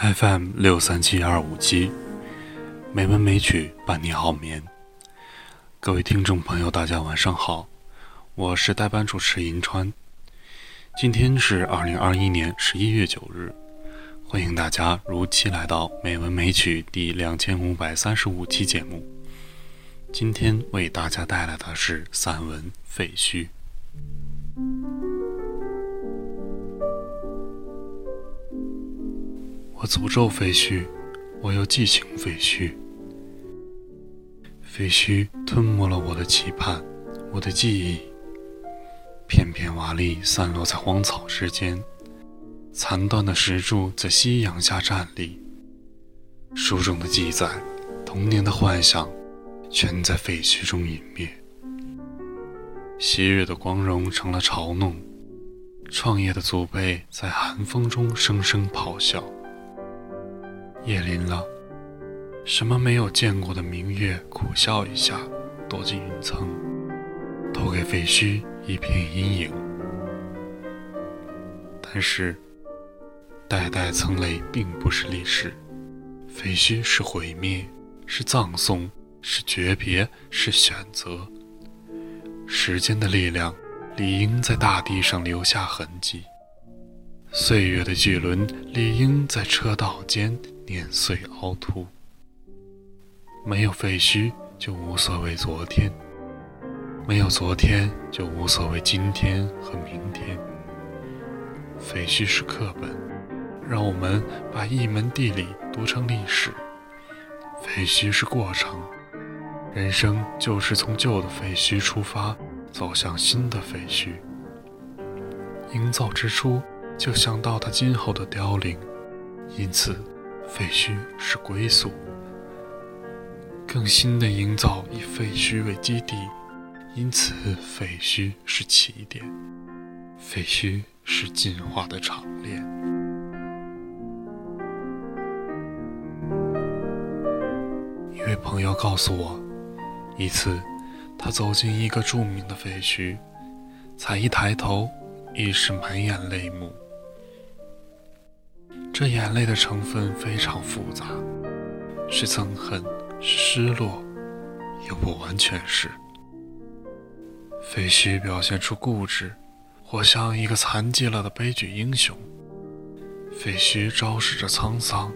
FM 六三七二五七，美文美曲伴你好眠。各位听众朋友，大家晚上好，我是代班主持银川。今天是二零二一年十一月九日，欢迎大家如期来到美文美曲第两千五百三十五期节目。今天为大家带来的是散文《废墟》。我诅咒废墟，我又寄情废墟。废墟吞没了我的期盼，我的记忆。片片瓦砾散落在荒草之间，残断的石柱在夕阳下站立。书中的记载，童年的幻想。全在废墟中湮灭，昔日的光荣成了嘲弄，创业的祖辈在寒风中声声咆哮。夜临了，什么没有见过的明月苦笑一下，躲进云层，投给废墟一片阴影。但是，代代层累并不是历史，废墟是毁灭，是葬送。是诀别，是选择。时间的力量理应在大地上留下痕迹，岁月的巨轮理应在车道间碾碎凹凸。没有废墟，就无所谓昨天；没有昨天，就无所谓今天和明天。废墟是课本，让我们把一门地理读成历史。废墟是过程。人生就是从旧的废墟出发，走向新的废墟。营造之初就想到它今后的凋零，因此废墟是归宿。更新的营造以废墟为基地，因此废墟是起点。废墟是进化的长链。一位朋友告诉我。一次，他走进一个著名的废墟，才一抬头，已是满眼泪目。这眼泪的成分非常复杂，是憎恨，是失落，又不完全是。废墟表现出固执，或像一个残疾了的悲剧英雄；废墟昭示着沧桑，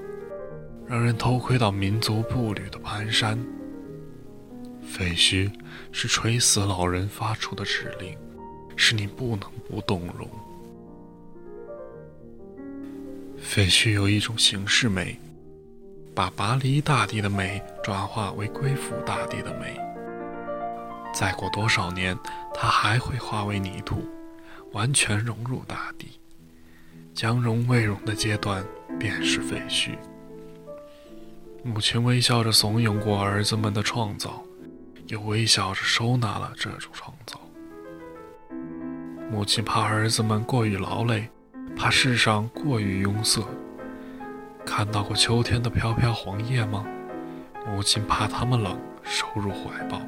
让人偷窥到民族步履的蹒跚。废墟是垂死老人发出的指令，使你不能不动容。废墟有一种形式美，把拔离大地的美转化为归附大地的美。再过多少年，它还会化为泥土，完全融入大地。将融未融的阶段，便是废墟。母亲微笑着怂恿过儿子们的创造。又微笑着收纳了这种创造。母亲怕儿子们过于劳累，怕世上过于庸塞。看到过秋天的飘飘黄叶吗？母亲怕他们冷，收入怀抱。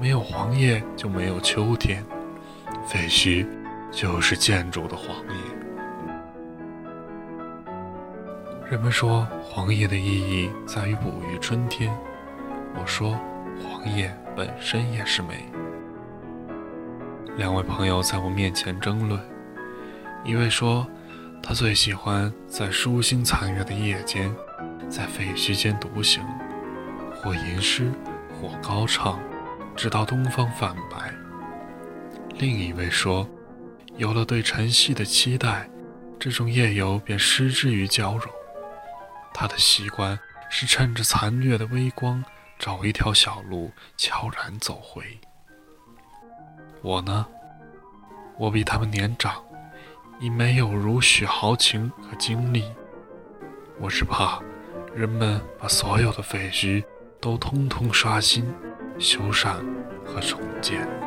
没有黄叶就没有秋天，废墟就是建筑的黄叶。人们说黄叶的意义在于哺育春天，我说。黄叶本身也是美。两位朋友在我面前争论，一位说他最喜欢在疏星残月的夜间，在废墟间独行，或吟诗，或高唱，直到东方泛白。另一位说，有了对晨曦的期待，这种夜游便失之于交融。他的习惯是趁着残月的微光。找一条小路，悄然走回。我呢，我比他们年长，已没有如许豪情和精力。我是怕人们把所有的废墟都通通刷新、修缮和重建。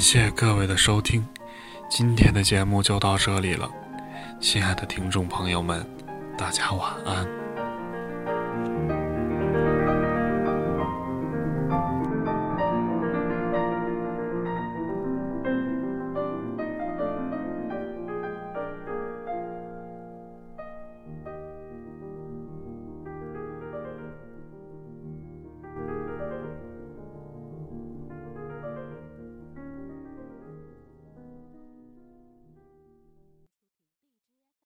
谢各位的收听，今天的节目就到这里了，亲爱的听众朋友们，大家晚安。